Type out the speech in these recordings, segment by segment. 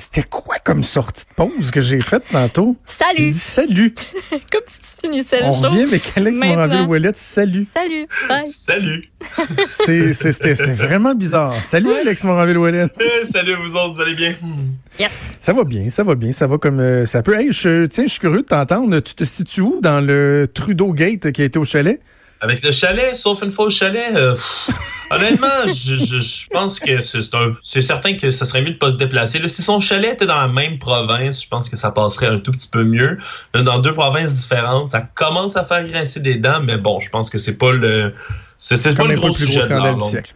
C'était quoi comme sortie de pause que j'ai faite tantôt? Salut. J'ai dit salut. Comme si tu finissais le On show. revient avec Alex Maintenant. Moranville-Ouellette. Salut. Salut. Bye. Salut. C'était vraiment bizarre. Salut Alex Moranville-Ouellette. Euh, salut vous autres, vous allez bien? Yes. Ça va bien, ça va bien, ça va comme euh, ça peut. Hey, je, tiens, je suis curieux de t'entendre. Tu te situes où dans le Trudeau Gate qui a été au chalet? Avec le chalet, sauf une fois au chalet, euh, pff, honnêtement, je, je- je pense que c'est un- c'est certain que ça serait mieux de pas se déplacer. Là, si son chalet était dans la même province, je pense que ça passerait un tout petit peu mieux. Là, dans deux provinces différentes, ça commence à faire grincer des dents, mais bon, je pense que c'est pas le c'est c'est pas le gros le plus gros sujet de du siècle.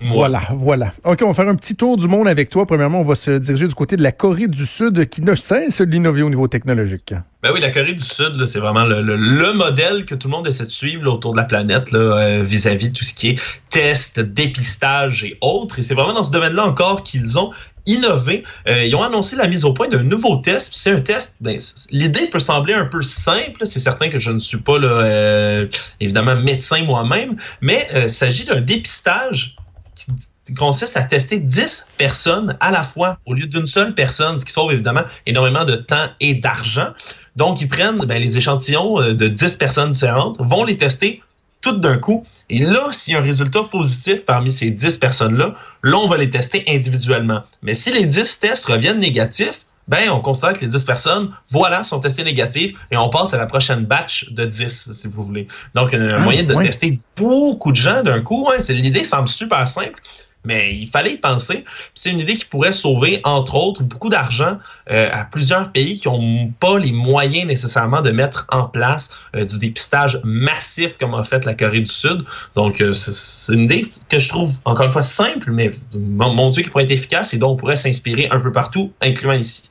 Voilà, voilà. OK, on va faire un petit tour du monde avec toi. Premièrement, on va se diriger du côté de la Corée du Sud qui ne cesse d'innover au niveau technologique. Ben oui, la Corée du Sud, c'est vraiment le, le- le modèle que tout le monde essaie de suivre là, autour de la planète euh, vis-à-vis de tout ce qui est test, dépistage et autres. Et c'est vraiment dans ce domaine-là encore qu'ils ont innové. Euh, ils ont annoncé la mise au point d'un nouveau test. C'est un test, ben, l'idée peut sembler un peu simple. C'est certain que je ne suis pas là, euh, évidemment médecin moi-même, mais il s'agit d'un dépistage consiste à tester 10 personnes à la fois au lieu d'une seule personne, ce qui sauve évidemment énormément de temps et d'argent. Donc, ils prennent ben, les échantillons euh, de 10 personnes différentes, vont les tester toutes d'un coup. Et là, s'il y a un résultat positif parmi ces 10 personnes-là, là, on va les tester individuellement. Mais si les 10 tests reviennent négatifs, ben, on considère que les 10 personnes, voilà, sont testées négatives et on passe à la prochaine batch de 10, si vous voulez. Donc, un Ah, moyen de tester beaucoup de gens d'un coup. C'est- L'idée semble super simple. Mais il fallait y penser. C'est une idée qui pourrait sauver, entre autres, beaucoup d'argent euh, à plusieurs pays qui n'ont pas les moyens nécessairement de mettre en place euh, du dépistage massif comme a fait la Corée du Sud. Donc, euh, c'est- une idée que je trouve, encore une fois, simple, mais mon Dieu, qui pourrait être efficace et dont on pourrait s'inspirer un peu partout, incluant ici.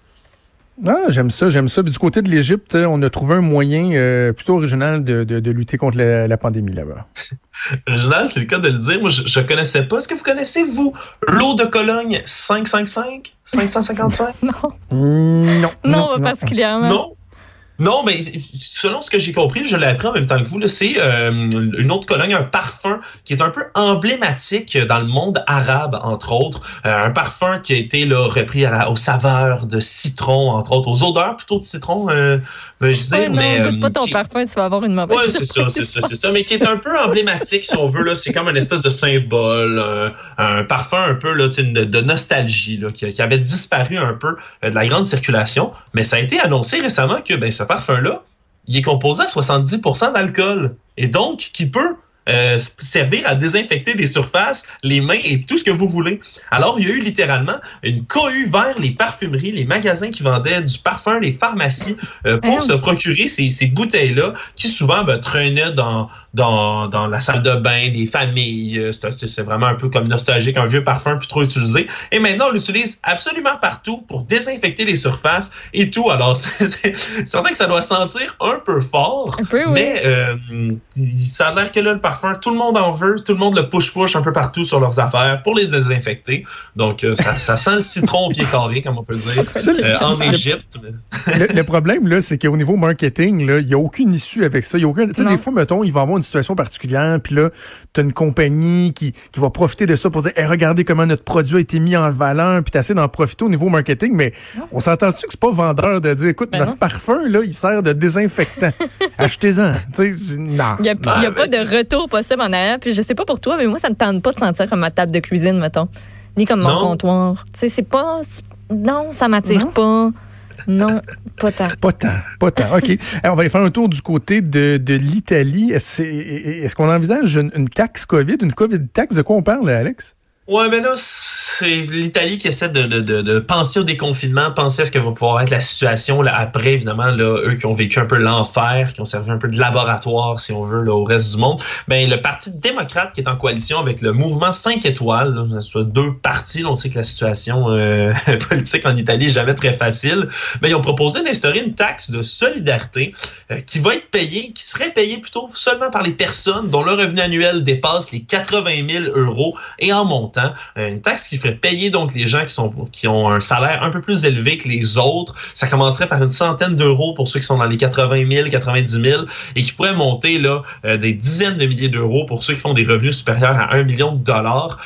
Ah, j'aime ça, j'aime ça. Puis du côté de l'Égypte, on a trouvé un moyen euh, plutôt original de, de- de lutter contre la, la pandémie là-bas. Original, c'est le cas de le dire. Moi, je ne connaissais pas. Est-ce que vous connaissez, vous, l'eau de Cologne 555? 555? Non. Non. Non, pas particulièrement. Non? Non, mais selon ce que j'ai compris, je l'ai appris en même temps que vous, c'est euh, une autre Cologne, un parfum qui est un peu emblématique dans le monde arabe, entre autres. Euh, un parfum qui a été là, repris à la- aux saveurs de citron, entre autres, aux odeurs plutôt de citron, euh, veux-je dire. Ouais, non, mais, goûte pas ton qui- parfum, tu vas avoir une mauvaise Ouais, c'est ça, c'est ça, c'est ça. Mais qui est un peu emblématique, si on veut. là. C'est comme une espèce de symbole, euh, un parfum un peu là, de, de nostalgie, là, qui, qui avait disparu un peu de la grande circulation. Mais ça a été annoncé récemment que ben, ce parfum-là, il est composé à 70% d'alcool. Et donc, qui peut euh, servir à désinfecter des surfaces, les mains et tout ce que vous voulez. Alors, il y a eu littéralement une cohue vers les parfumeries, les magasins qui vendaient du parfum, les pharmacies, euh, pour Ah. se procurer ces, ces bouteilles-là qui souvent ben, traînaient dans, dans, dans la salle de bain des familles. Euh, C'est vraiment un peu comme nostalgique, un vieux parfum plus trop utilisé. Et maintenant, on l'utilise absolument partout pour désinfecter les surfaces et tout. Alors, c'est c'est certain que ça doit sentir un peu fort. Un peu, oui. Mais euh, ça a l'air que là, le parfum, tout le monde en veut, tout le monde le push-push un peu partout sur leurs affaires pour les désinfecter. Donc, euh, ça, ça sent le citron au pied carré, comme on peut le dire, euh, en Égypte. le, le problème, là, c'est qu'au niveau marketing, il n'y a aucune issue avec ça. Il y a aucun, Non. des fois, mettons, il va y avoir une situation particulière, puis là, tu as une compagnie qui, qui va profiter de ça pour dire, Hey, regardez comment notre produit a été mis en valeur, puis tu essaies d'en profiter au niveau marketing, mais on s'entend-tu que c'est pas vendeur de dire, écoute, Ben notre non. parfum, là, il sert de désinfectant. Achetez-en. Tu sais, non. Il n'y a, il y a pas de retour possible en arrière. Puis je sais pas pour toi, mais moi, ça ne tente pas de sentir comme ma table de cuisine, mettons. Ni comme mon Non. comptoir. Tu sais, c'est pas. c'est- Non, ça m'attire Non? pas. Non, pas tant. Pas tant, pas tant. OK. Alors, on va aller faire un tour du côté de, de l'Italie. Est-ce est-ce qu'on envisage une, une taxe COVID, une COVID taxe? De quoi on parle, Alex? Ouais, mais là, c'est l'Italie qui essaie de, de, de, de penser au déconfinement, penser à ce que va pouvoir être la situation là, après, évidemment, là, eux qui ont vécu un peu l'enfer, qui ont servi un peu de laboratoire, si on veut, là, au reste du monde. Ben, le Parti démocrate qui est en coalition avec le mouvement 5 étoiles, là, soit deux partis, là, on sait que la situation euh, politique en Italie est jamais très facile, mais ils ont proposé d'instaurer une taxe de solidarité euh, qui va être payée, qui serait payée plutôt seulement par les personnes dont le revenu annuel dépasse les 80 000 euros et en montant montant, une taxe qui ferait payer donc les gens qui sont qui ont un salaire un peu plus élevé que les autres. Ça commencerait par une centaine d'euros pour ceux qui sont dans les 80 000, 90 000 et qui pourrait monter là des dizaines de milliers d'euros pour ceux qui font des revenus supérieurs à 1 million de dollars.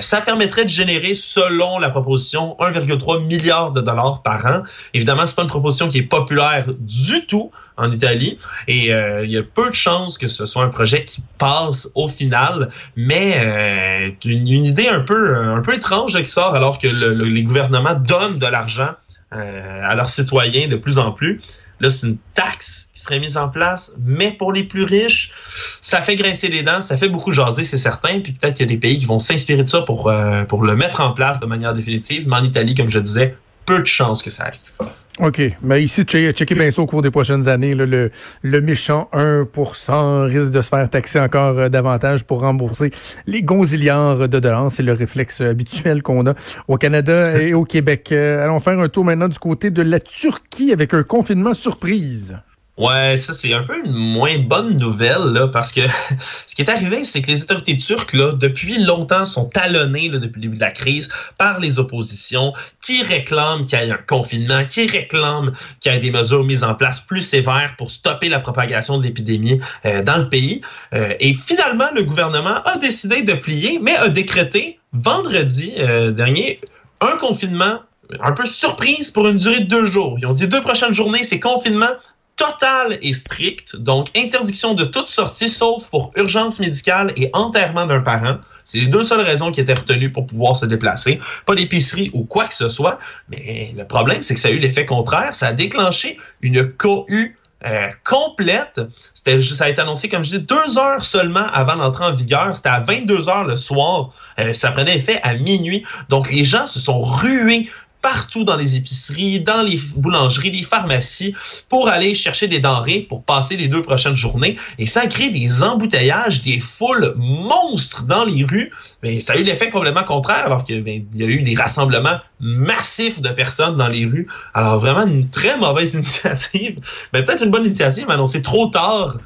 ça permettrait de générer, selon la proposition, 1,3 milliard de dollars par an. Évidemment, c'est pas une proposition qui est populaire du tout en Italie. Et euh, il y a peu de chances que ce soit un projet qui passe au final, mais euh, une, idée un peu, un peu étrange qui sort alors que les gouvernements donnent de l'argent euh, à leurs citoyens de plus en plus. Là, c'est une taxe qui serait mise en place, mais pour les plus riches, ça fait grincer les dents, ça fait beaucoup jaser, c'est certain. Puis peut-être qu'il y a des pays qui vont s'inspirer de ça pour, pour le mettre en place de manière définitive. Mais en Italie, comme je disais, peu de chances que ça arrive. OK. Mais ici, checker bien ça au cours des prochaines années. le, le méchant 1% risque de se faire taxer encore euh, davantage pour rembourser les gonzillards de dollars. C'est le réflexe habituel qu'on a au Canada et au Québec. Euh, allons faire un tour maintenant du côté de la Turquie avec un confinement surprise. Ouais, ça c'est un peu une moins bonne nouvelle là, parce que ce qui est arrivé, c'est que les autorités turques là, depuis longtemps sont talonnées depuis le début de la crise par les oppositions qui réclament qu'il y ait un confinement, qui réclament qu'il y ait des mesures mises en place plus sévères pour stopper la propagation de l'épidémie euh, dans le pays. Euh, et finalement, le gouvernement a décidé de plier, mais a décrété vendredi euh, dernier un confinement un peu surprise pour une durée de deux jours. Ils ont dit deux prochaines journées, c'est confinement Total et strict, donc interdiction de toute sortie sauf pour urgence médicale et enterrement d'un parent. C'est les deux seules raisons qui étaient retenues pour pouvoir se déplacer. Pas d'épicerie ou quoi que ce soit. Mais le problème, c'est que ça a eu l'effet contraire. Ça a déclenché une cohue euh, complète. Ça a été annoncé, comme je dis, deux heures seulement avant l'entrée en vigueur. C'était à 22 heures le soir. Euh, ça prenait effet à minuit. Donc, les gens se sont rués partout dans les épiceries, dans les boulangeries, les pharmacies pour aller chercher des denrées pour passer les deux prochaines journées. Et ça crée des embouteillages, des foules monstres dans les rues. Mais ça a eu l'effet complètement contraire alors qu'il ben, y a eu des rassemblements massifs de personnes dans les rues. Alors vraiment une très mauvaise initiative. Mais peut-être une bonne initiative annoncée trop tard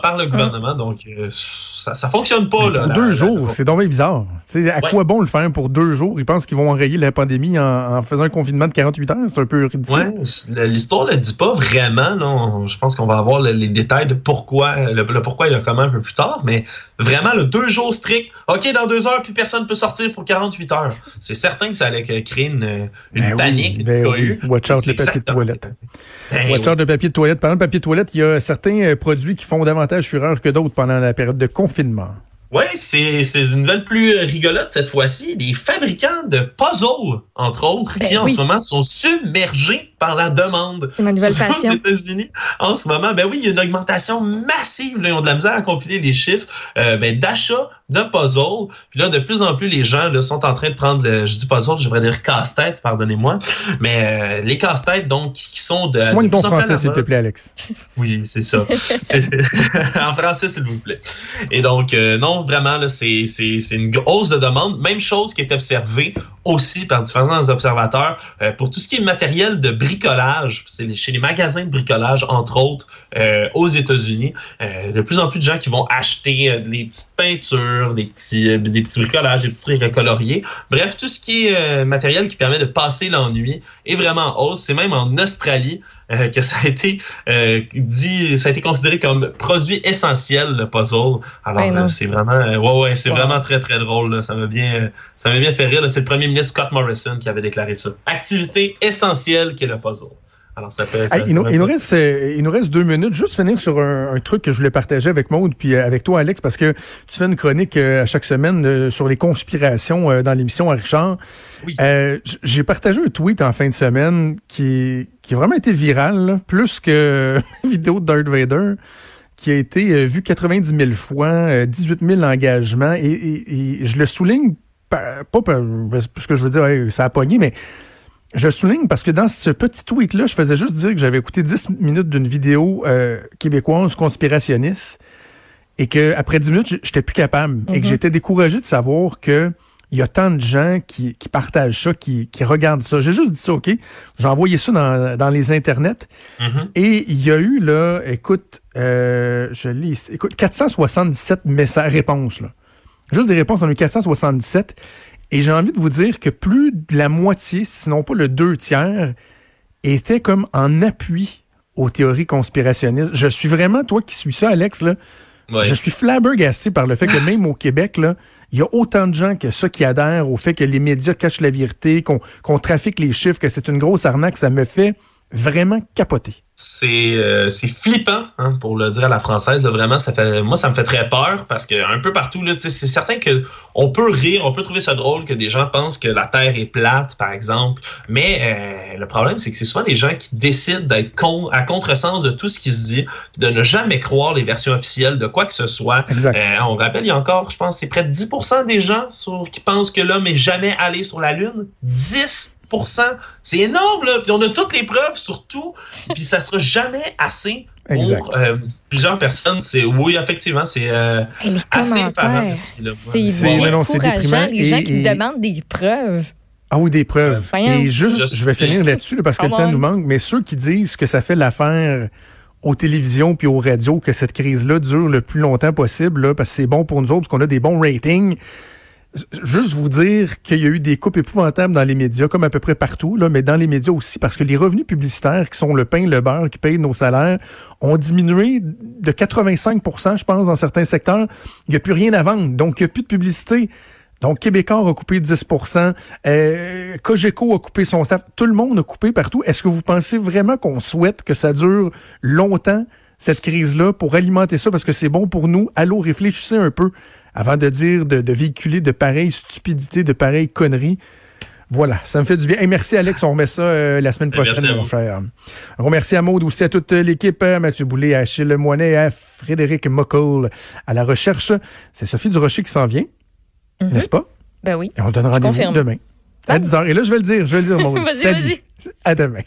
par le gouvernement. Donc, euh, ça, ça fonctionne pas. Là, deux jours, c'est donc bizarre. à quoi bon le faire pour deux jours? Ils pensent qu'ils vont enrayer la pandémie en, faisant un confinement de 48 heures? C'est un peu ridicule. Ouais, l'histoire ne le dit pas vraiment. Là. Je pense qu'on va avoir les détails de pourquoi, le, pourquoi et le comment un peu plus tard. Mais vraiment, le deux jours strict. OK, dans deux heures, puis personne ne peut sortir pour 48 heures. C'est certain que ça allait créer une, une ben panique. Ben Watch out les papiers de toilette. Ben Watch out le papier de toilette. Parlant de papier de toilette, il y a certains euh, produits qui font davantage fureur que d'autres pendant la période de confinement. Oui, c'est une nouvelle plus rigolote cette fois-ci. Les fabricants de puzzles, entre autres, qui en ce moment sont submergés par la demande. C'est ma nouvelle passion. Aux États-Unis, en ce moment, ben oui, il y a une augmentation massive. Là, ils ont de la misère à compiler les chiffres euh, ben, d'achat de puzzles. Puis là, de plus en plus, les gens là, sont en train de prendre, le, je dis puzzle, je devrais dire casse-tête, pardonnez-moi, mais euh, les casse-têtes, donc, qui sont de... Soigne ton français, s'il te plaît, Alex. Oui, c'est ça. en français, s'il vous plaît. Et donc, euh, non, vraiment, là, c'est, c'est, c'est une hausse de demande. Même chose qui est observée aussi par différents observateurs pour tout ce qui est matériel de bricolage, c'est chez les magasins de bricolage, entre autres, euh, aux États-Unis, euh, de plus en plus de gens qui vont acheter euh, des petites peintures, des petits, des petits bricolages, des petits trucs recoloriés. Bref, tout ce qui est matériel qui permet de passer l'ennui est vraiment en hausse. C'est même en Australie que ça a été dit, ça a été considéré comme produit essentiel le puzzle. Alors c'est vraiment, ouais ouais, c'est vraiment très très drôle. Ça m'a bien, ça m'a bien fait rire. C'est le premier ministre Scott Morrison qui avait déclaré ça. Activité essentielle qui est le puzzle. Alors, ça fait. il, nous, reste, euh, il nous reste deux minutes. Juste finir sur un, truc que je voulais partager avec Maude puis euh, avec toi, Alex, parce que tu fais une chronique euh, à chaque semaine sur les conspirations dans l'émission à Richard. Oui. J'ai partagé un tweet en fin de semaine qui, qui a vraiment été viral, plus que vidéo de Darth Vader qui a été vu 90 000 fois, 18 000 engagements, et, je le souligne pas, parce que je veux dire, ça a pogné, mais je souligne parce que dans ce petit tweet-là, je faisais juste dire que j'avais écouté 10 minutes d'une vidéo euh, québécoise conspirationniste et que après 10 minutes, j'étais plus capable et que mhm. j'étais découragé de savoir que il y a tant de gens qui, qui partagent ça, qui, qui regardent ça. J'ai juste dit ça, OK? J'ai envoyé ça dans, dans les internets. Mhm. Et il y a eu, là, écoute, euh, je lis, écoute, 477 messages, réponses, là. Juste des réponses, on a eu 477. Et j'ai envie de vous dire que plus de la moitié, sinon pas le deux tiers, était comme en appui aux théories conspirationnistes. Je suis vraiment, toi qui suis ça, Alex, là, Ouais. je suis flabbergasté par le fait que même au Québec, là, il y a autant de gens que ça qui adhèrent au fait que les médias cachent la vérité, qu'on qu'on trafique les chiffres, que c'est une grosse arnaque. Ça me fait vraiment capoter. C'est euh, c'est flippant hein, pour le dire à la française vraiment ça fait moi ça me fait très peur parce que un peu partout c'est certain que on peut rire on peut trouver ça drôle que des gens pensent que la terre est plate par exemple. Mais euh, le problème c'est que c'est souvent des gens qui décident d'être con, à contresens de tout ce qui se dit de ne jamais croire les versions officielles de quoi que ce soit. Euh, on rappelle il y a encore je pense c'est près de 10% des gens sur- qui pensent que l'homme est jamais allé sur la lune. 10 c'est énorme, là. Puis on a toutes les preuves sur tout. Puis ça sera jamais assez Exact. pour euh, plusieurs personnes. C'est oui, effectivement, c'est euh, assez là. c'est décourageant. déprimant Les gens et- qui et- demandent des preuves. Ah oui, des preuves. Et juste, Juste- je vais finir là-dessus là, parce que le Come temps on. nous manque, mais ceux qui disent que ça fait l'affaire aux télévisions puis aux radios que cette crise-là dure le plus longtemps possible, là, parce que c'est bon pour nous autres, parce qu'on a des bons ratings. Juste vous dire qu'il y a eu des coupes épouvantables dans les médias, comme à peu près partout, là, mais dans les médias aussi, parce que les revenus publicitaires, qui sont le pain, le beurre, qui payent nos salaires, ont diminué de 85% je pense, dans certains secteurs. Il n'y a plus rien à vendre, donc il n'y a plus de publicité. Donc, Québécois a coupé 10% euh, Cogeco a coupé son staff. Tout le monde a coupé partout. Est-ce que vous pensez vraiment qu'on souhaite que ça dure longtemps, cette crise-là, pour alimenter ça, parce que c'est bon pour nous? Allô, réfléchissez un peu avant de dire, de, de véhiculer de pareilles stupidités, de pareilles conneries. Voilà, ça me fait du bien. Hey, merci Alex, on remet ça euh, la semaine Merci prochaine, à mon cher. Un gros merci à Maude, aussi à toute l'équipe, à Mathieu Boulay, à Achille Moinet, à Frédéric Mockel, à la recherche. C'est Sophie Durocher qui s'en vient, n'est-ce pas? Ben oui. Et on donne rendez-vous demain à Ah. 10h. Et là, je vais le dire, je vais le dire, Maude. Vas-y, Salut. vas-y. À demain.